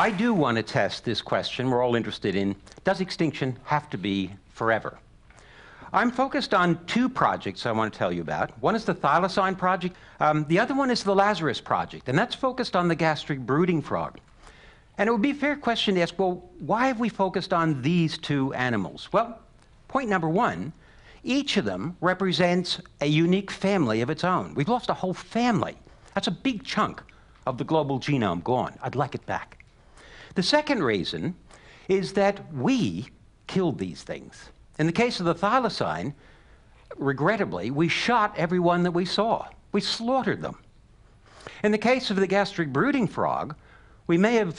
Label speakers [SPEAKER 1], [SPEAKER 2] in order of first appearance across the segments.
[SPEAKER 1] I do want to test this question we're all interested in Does extinction have to be forever? I'm focused on two projects I want to tell you about. One is the Thylacine Project, um, the other one is the Lazarus Project, and that's focused on the gastric brooding frog. And it would be a fair question to ask well, why have we focused on these two animals? Well, point number one each of them represents a unique family of its own. We've lost a whole family. That's a big chunk of the global genome gone. I'd like it back. The second reason is that we killed these things. In the case of the thylacine, regrettably, we shot everyone that we saw. We slaughtered them. In the case of the gastric brooding frog, we may have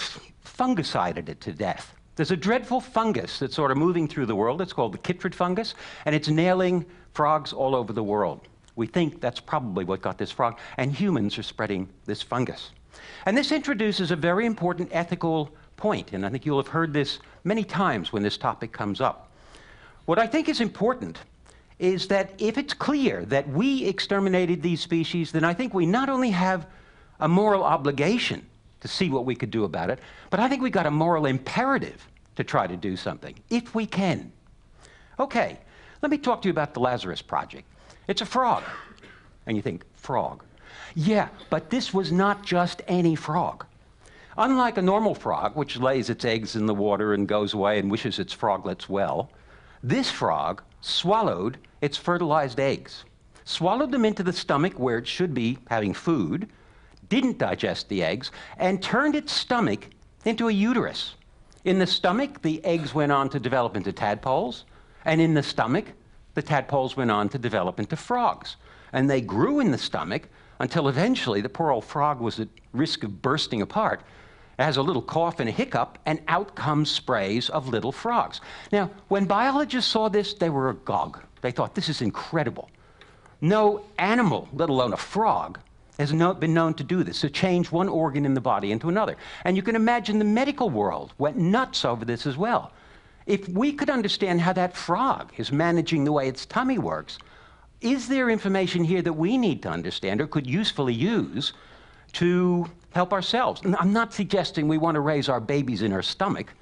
[SPEAKER 1] fungicided it to death. There's a dreadful fungus that's sort of moving through the world. It's called the chytrid fungus, and it's nailing frogs all over the world. We think that's probably what got this frog, and humans are spreading this fungus. And this introduces a very important ethical point, and I think you'll have heard this many times when this topic comes up. What I think is important is that if it's clear that we exterminated these species, then I think we not only have a moral obligation to see what we could do about it, but I think we've got a moral imperative to try to do something, if we can. Okay, let me talk to you about the Lazarus Project. It's a frog. And you think, frog. Yeah, but this was not just any frog. Unlike a normal frog, which lays its eggs in the water and goes away and wishes its froglets well, this frog swallowed its fertilized eggs, swallowed them into the stomach where it should be having food, didn't digest the eggs, and turned its stomach into a uterus. In the stomach, the eggs went on to develop into tadpoles, and in the stomach, the tadpoles went on to develop into frogs. And they grew in the stomach until eventually the poor old frog was at risk of bursting apart. Has a little cough and a hiccup, and out comes sprays of little frogs. Now, when biologists saw this, they were agog. They thought, this is incredible. No animal, let alone a frog, has no, been known to do this, to change one organ in the body into another. And you can imagine the medical world went nuts over this as well. If we could understand how that frog is managing the way its tummy works, is there information here that we need to understand or could usefully use to help ourselves? And I'm not suggesting we want to raise our babies in our stomach,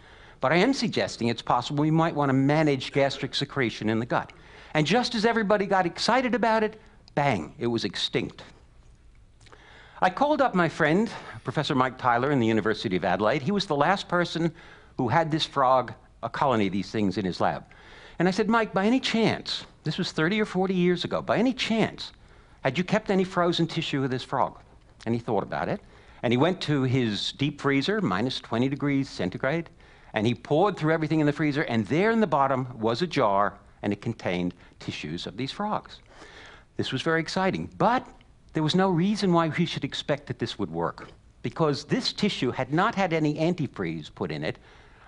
[SPEAKER 1] but I am suggesting it's possible we might want to manage gastric secretion in the gut. And just as everybody got excited about it, bang, it was extinct. I called up my friend, Professor Mike Tyler in the University of Adelaide. He was the last person who had this frog, a colony of these things in his lab. And I said, Mike, by any chance, this was 30 or 40 years ago, by any chance, had you kept any frozen tissue of this frog? And he thought about it. And he went to his deep freezer, minus 20 degrees centigrade, and he poured through everything in the freezer, and there in the bottom was a jar, and it contained tissues of these frogs. This was very exciting. But there was no reason why we should expect that this would work because this tissue had not had any antifreeze put in it,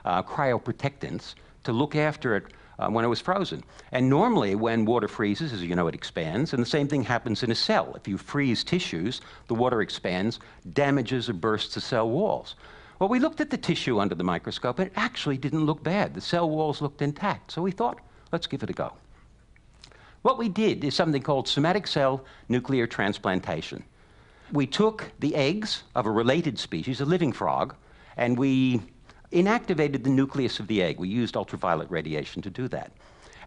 [SPEAKER 1] uh, cryoprotectants, to look after it uh, when it was frozen. And normally, when water freezes, as you know, it expands, and the same thing happens in a cell. If you freeze tissues, the water expands, damages or bursts the cell walls. Well, we looked at the tissue under the microscope, and it actually didn't look bad. The cell walls looked intact. So we thought, let's give it a go. What we did is something called somatic cell nuclear transplantation. We took the eggs of a related species, a living frog, and we inactivated the nucleus of the egg. We used ultraviolet radiation to do that.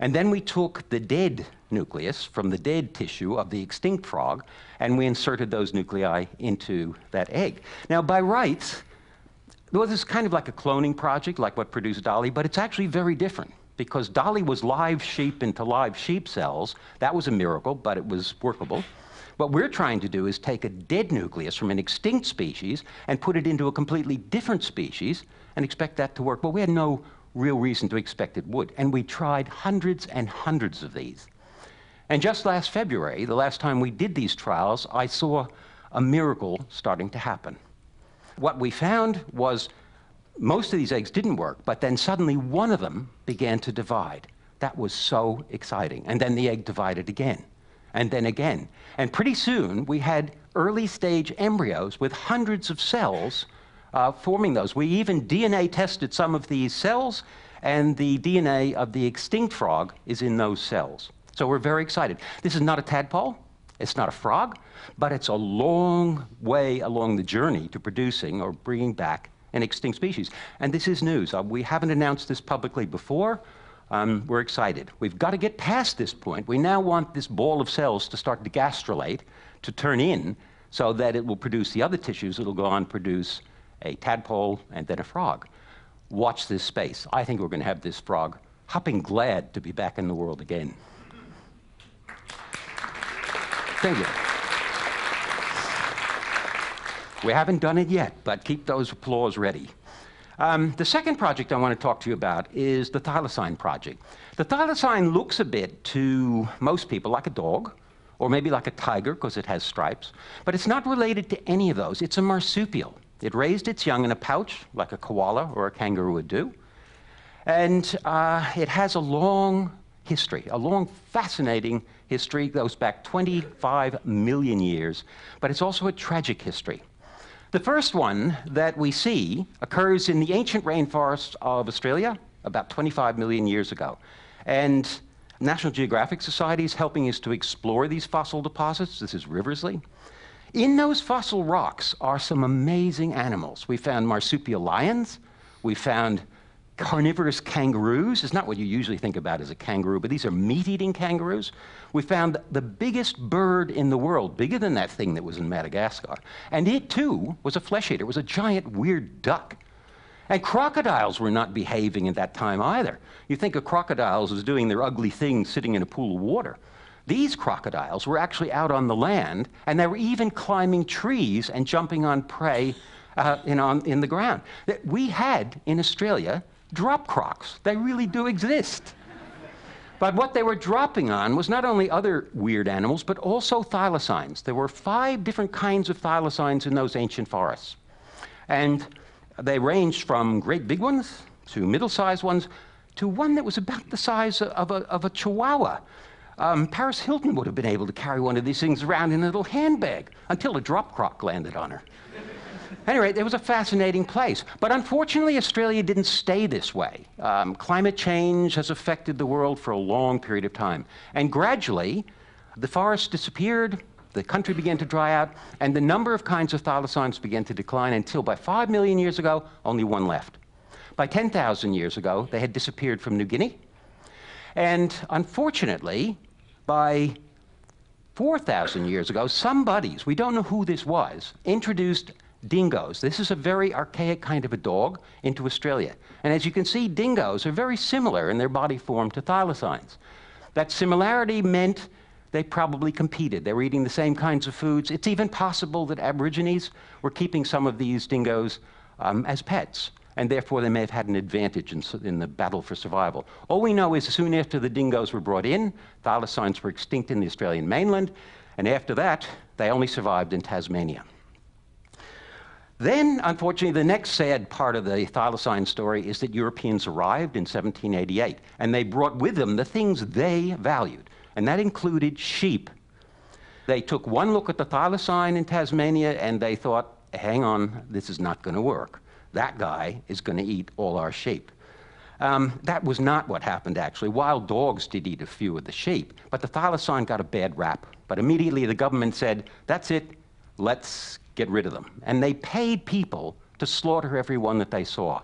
[SPEAKER 1] And then we took the dead nucleus from the dead tissue of the extinct frog, and we inserted those nuclei into that egg. Now, by rights, well, this is kind of like a cloning project, like what produced Dolly, but it's actually very different because Dolly was live sheep into live sheep cells. That was a miracle, but it was workable. What we're trying to do is take a dead nucleus from an extinct species and put it into a completely different species and expect that to work. But we had no real reason to expect it would. And we tried hundreds and hundreds of these. And just last February, the last time we did these trials, I saw a miracle starting to happen. What we found was most of these eggs didn't work, but then suddenly one of them began to divide. That was so exciting. And then the egg divided again, and then again. And pretty soon we had early stage embryos with hundreds of cells uh, forming those. We even DNA tested some of these cells, and the DNA of the extinct frog is in those cells. So we're very excited. This is not a tadpole, it's not a frog, but it's a long way along the journey to producing or bringing back an extinct species. And this is news. Uh, we haven't announced this publicly before. Um, we're excited. We've got to get past this point. We now want this ball of cells to start to gastrulate, to turn in, so that it will produce the other tissues. It'll go on produce a tadpole and then a frog. Watch this space. I think we're going to have this frog hopping glad to be back in the world again. Thank you. We haven't done it yet, but keep those applause ready. Um, the second project I want to talk to you about is the thylacine project. The thylacine looks a bit to most people like a dog, or maybe like a tiger because it has stripes, but it's not related to any of those. It's a marsupial. It raised its young in a pouch like a koala or a kangaroo would do. And uh, it has a long history, a long, fascinating history, goes back 25 million years, but it's also a tragic history. The first one that we see occurs in the ancient rainforests of Australia about 25 million years ago. And National Geographic Society is helping us to explore these fossil deposits. This is Riversleigh. In those fossil rocks are some amazing animals. We found marsupial lions, we found carnivorous kangaroos. It's not what you usually think about as a kangaroo, but these are meat eating kangaroos. We found the biggest bird in the world, bigger than that thing that was in Madagascar. And it too was a flesh eater, it was a giant weird duck. And crocodiles were not behaving at that time either. You think of crocodiles as doing their ugly thing sitting in a pool of water. These crocodiles were actually out on the land, and they were even climbing trees and jumping on prey uh, in, on, in the ground. We had in Australia drop crocs. They really do exist. But what they were dropping on was not only other weird animals, but also thylacines. There were five different kinds of thylacines in those ancient forests. And they ranged from great big ones to middle sized ones to one that was about the size of a, of a chihuahua. Um, Paris Hilton would have been able to carry one of these things around in a little handbag until a drop croc landed on her. Anyway, it was a fascinating place. But unfortunately, Australia didn't stay this way. Um, climate change has affected the world for a long period of time. And gradually, the forests disappeared, the country began to dry out, and the number of kinds of thylacines began to decline until by 5 million years ago, only one left. By 10,000 years ago, they had disappeared from New Guinea. And unfortunately, by 4,000 years ago, some buddies, we don't know who this was, introduced dingoes. This is a very archaic kind of a dog into Australia. And as you can see, dingoes are very similar in their body form to thylacines. That similarity meant they probably competed. They were eating the same kinds of foods. It's even possible that Aborigines were keeping some of these dingoes um, as pets, and therefore they may have had an advantage in, in, the battle for survival. All we know is soon after the dingoes were brought in, thylacines were extinct in the Australian mainland, and after that, they only survived in Tasmania. Then, unfortunately, the next sad part of the thylacine story is that Europeans arrived in 1788, and they brought with them the things they valued, and that included sheep. They took one look at the thylacine in Tasmania and they thought, hang on, this is not going to work. That guy is going to eat all our sheep. Um, that was not what happened, actually. Wild dogs did eat a few of the sheep, but the thylacine got a bad rap. But immediately the government said, that's it, let's get rid of them. And they paid people to slaughter everyone that they saw.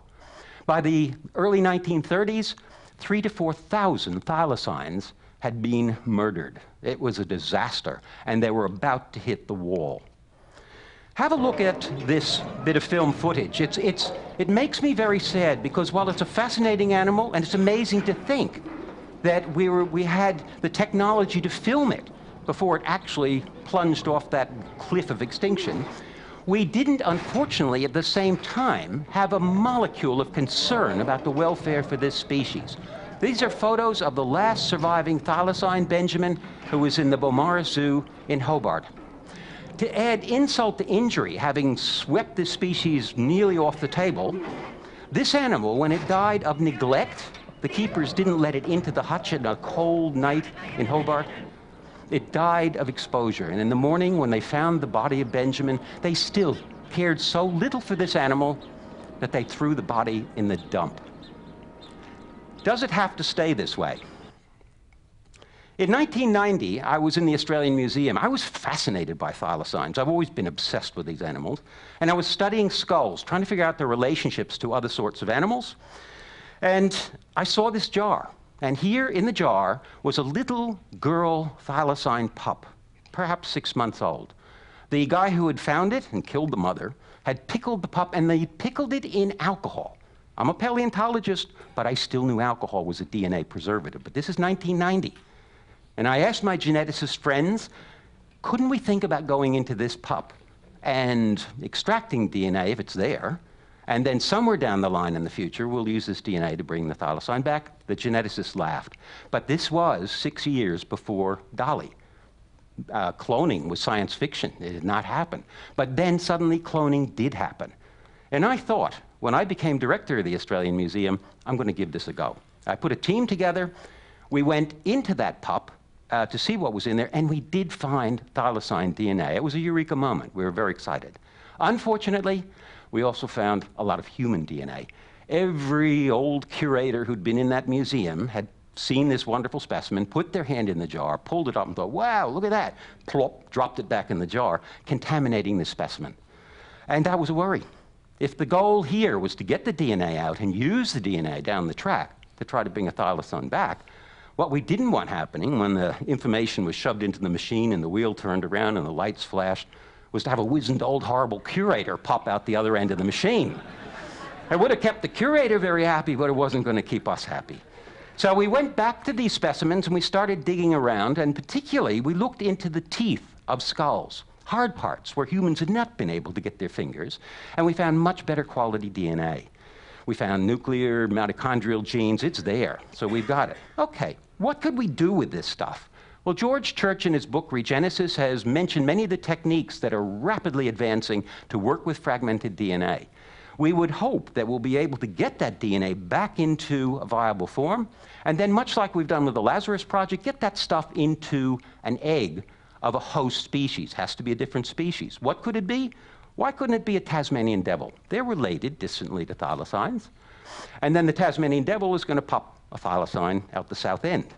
[SPEAKER 1] By the early 1930s, three to 4,000 thylacines had been murdered. It was a disaster, and they were about to hit the wall. Have a look at this bit of film footage. It's, it's, it makes me very sad because while it's a fascinating animal, and it's amazing to think that we, were, we had the technology to film it, before it actually plunged off that cliff of extinction, we didn't, unfortunately, at the same time, have a molecule of concern about the welfare for this species. These are photos of the last surviving thylacine Benjamin, who was in the Beaumaris Zoo in Hobart. To add insult to injury, having swept this species nearly off the table, this animal, when it died of neglect, the keepers didn't let it into the hutch in a cold night in Hobart. It died of exposure. And in the morning, when they found the body of Benjamin, they still cared so little for this animal that they threw the body in the dump. Does it have to stay this way? In 1990, I was in the Australian Museum. I was fascinated by thylacines. I've always been obsessed with these animals. And I was studying skulls, trying to figure out their relationships to other sorts of animals. And I saw this jar. And here in the jar was a little girl thylacine pup, perhaps six months old. The guy who had found it and killed the mother had pickled the pup, and they pickled it in alcohol. I'm a paleontologist, but I still knew alcohol was a DNA preservative. But this is 1990. And I asked my geneticist friends, couldn't we think about going into this pup and extracting DNA if it's there? And then somewhere down the line in the future, we'll use this DNA to bring the thylacine back. The geneticists laughed. But this was six years before Dolly. Uh, cloning was science fiction. It did not happen. But then suddenly cloning did happen. And I thought, when I became director of the Australian Museum, I'm going to give this a go. I put a team together. We went into that pup uh, to see what was in there, and we did find thylacine DNA. It was a eureka moment. We were very excited. Unfortunately, we also found a lot of human DNA. Every old curator who'd been in that museum had seen this wonderful specimen, put their hand in the jar, pulled it up, and thought, wow, look at that. Plop, dropped it back in the jar, contaminating the specimen. And that was a worry. If the goal here was to get the DNA out and use the DNA down the track to try to bring a thylacine back, what we didn't want happening when the information was shoved into the machine and the wheel turned around and the lights flashed was to have a wizened old horrible curator pop out the other end of the machine. it would have kept the curator very happy, but it wasn't going to keep us happy. So we went back to these specimens and we started digging around, and particularly we looked into the teeth of skulls, hard parts where humans had not been able to get their fingers, and we found much better quality DNA. We found nuclear mitochondrial genes, it's there, so we've got it. Okay, what could we do with this stuff? Well, George Church, in his book Regenesis, has mentioned many of the techniques that are rapidly advancing to work with fragmented DNA. We would hope that we'll be able to get that DNA back into a viable form, and then, much like we've done with the Lazarus Project, get that stuff into an egg of a host species. Has to be a different species. What could it be? Why couldn't it be a Tasmanian devil? They're related distantly to thylacines. And then the Tasmanian devil is going to pop a thylacine out the south end.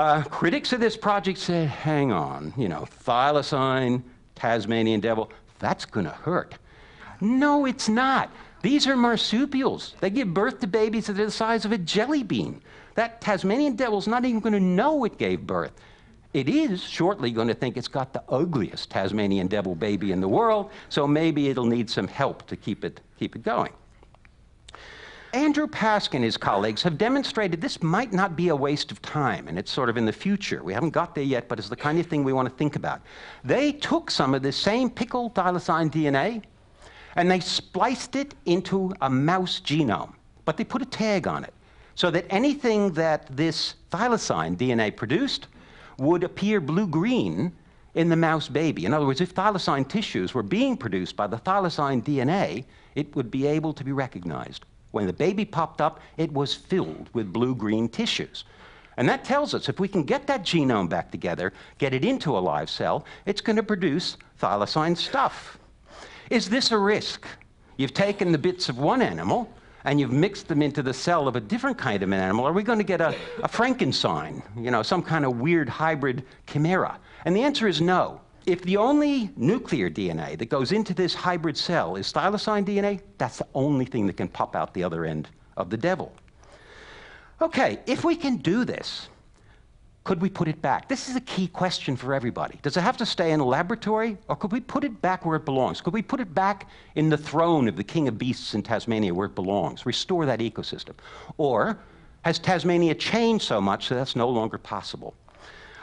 [SPEAKER 1] Uh, critics of this project say, hang on, you know, thylacine, Tasmanian devil, that's going to hurt. No, it's not. These are marsupials. They give birth to babies that are the size of a jelly bean. That Tasmanian devil's not even going to know it gave birth. It is shortly going to think it's got the ugliest Tasmanian devil baby in the world, so maybe it'll need some help to keep it, keep it going. Andrew Pask and his colleagues have demonstrated this might not be a waste of time, and it's sort of in the future. We haven't got there yet, but it's the kind of thing we want to think about. They took some of this same pickled thylacine DNA and they spliced it into a mouse genome, but they put a tag on it so that anything that this thylacine DNA produced would appear blue green in the mouse baby. In other words, if thylacine tissues were being produced by the thylacine DNA, it would be able to be recognized. When the baby popped up, it was filled with blue green tissues. And that tells us if we can get that genome back together, get it into a live cell, it's going to produce thylacine stuff. Is this a risk? You've taken the bits of one animal and you've mixed them into the cell of a different kind of an animal. Are we going to get a, a Frankenstein, you know, some kind of weird hybrid chimera? And the answer is no. If the only nuclear DNA that goes into this hybrid cell is thylacine DNA, that's the only thing that can pop out the other end of the devil. Okay, if we can do this, could we put it back? This is a key question for everybody. Does it have to stay in a laboratory, or could we put it back where it belongs? Could we put it back in the throne of the king of beasts in Tasmania where it belongs? Restore that ecosystem. Or has Tasmania changed so much that that's no longer possible?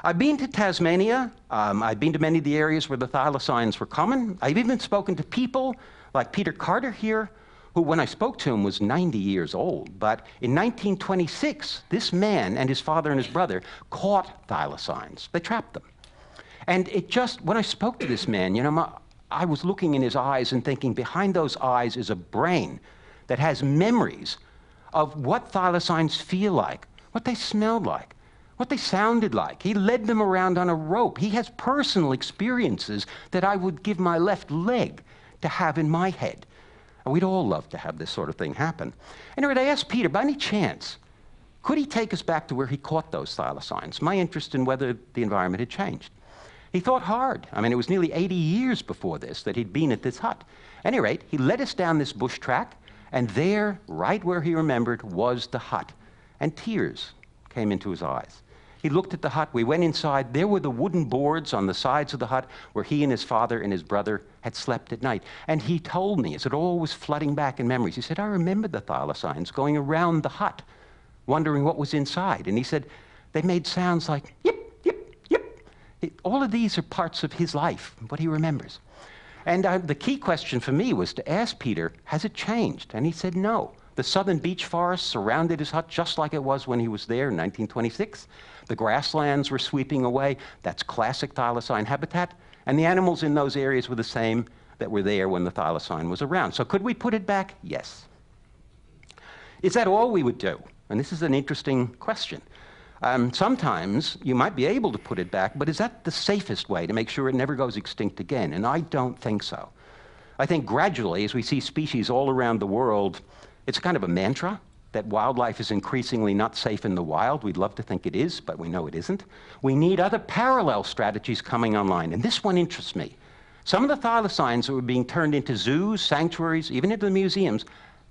[SPEAKER 1] I've been to Tasmania. Um, I've been to many of the areas where the thylacines were common. I've even spoken to people like Peter Carter here, who, when I spoke to him, was 90 years old. But in 1926, this man and his father and his brother caught thylacines. They trapped them. And it just, when I spoke to this man, you know, my, I was looking in his eyes and thinking, behind those eyes is a brain that has memories of what thylacines feel like, what they smelled like, what they sounded like. He led them around on a rope. He has personal experiences that I would give my left leg to have in my head. And we'd all love to have this sort of thing happen. Anyway, I asked Peter, by any chance, Could he take us back to where he caught those thylacines? My interest in whether the environment had changed. He thought hard. I mean, it was nearly 80 years before this that he'd been at this hut. At any rate, he led us down this bush track, and there, right where he remembered, was the hut. And tears came into his eyes. He looked at the hut. We went inside. There were the wooden boards on the sides of the hut where he and his father and his brother had slept at night. And he told me, as it all was flooding back in memories, he said, I remember the thylacines going around the hut, wondering what was inside. And he said, they made sounds like yip, yip, yip. All of these are parts of his life, what he remembers. And uh, the key question for me was to ask Peter, has it changed? And he said, no. The southern beech forest surrounded his hut just like it was when he was there in 1926. The grasslands were sweeping away. That's classic thylacine habitat. And the animals in those areas were the same that were there when the thylacine was around. So could we put it back? Yes. Is that all we would do? And this is an interesting question. Um, sometimes you might be able to put it back, but is that the safest way to make sure it never goes extinct again? And I don't think so. I think gradually, as we see species all around the world, it's kind of a mantra that wildlife is increasingly not safe in the wild. We'd love to think it is, but we know it isn't. We need other parallel strategies coming online, and this one interests me. Some of the thylacines that were being turned into zoos, sanctuaries, even into the museums,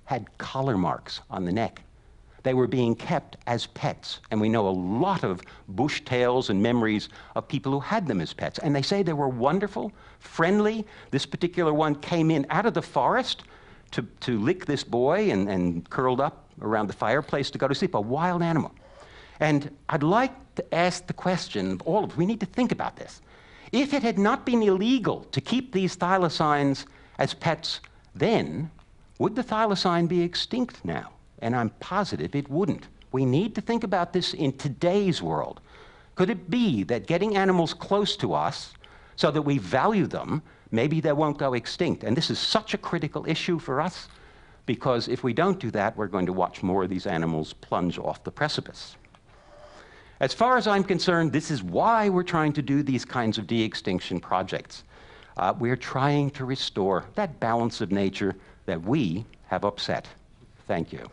[SPEAKER 1] had collar marks on the neck. They were being kept as pets, and we know a lot of bush tales and memories of people who had them as pets. And they say they were wonderful, friendly. This particular one came in out of the forest to, to lick this boy and, and curled up around the fireplace to go to sleep, a wild animal. And I'd like to ask the question, of all of us, we need to think about this. If it had not been illegal to keep these thylacines as pets then, would the thylacine be extinct now? And I'm positive it wouldn't. We need to think about this in today's world. Could it be that getting animals close to us so that we value them, maybe they won't go extinct? And this is such a critical issue for us because if we don't do that, we're going to watch more of these animals plunge off the precipice. As far as I'm concerned, this is why we're trying to do these kinds of de extinction projects. Uh, we're trying to restore that balance of nature that we have upset. Thank you.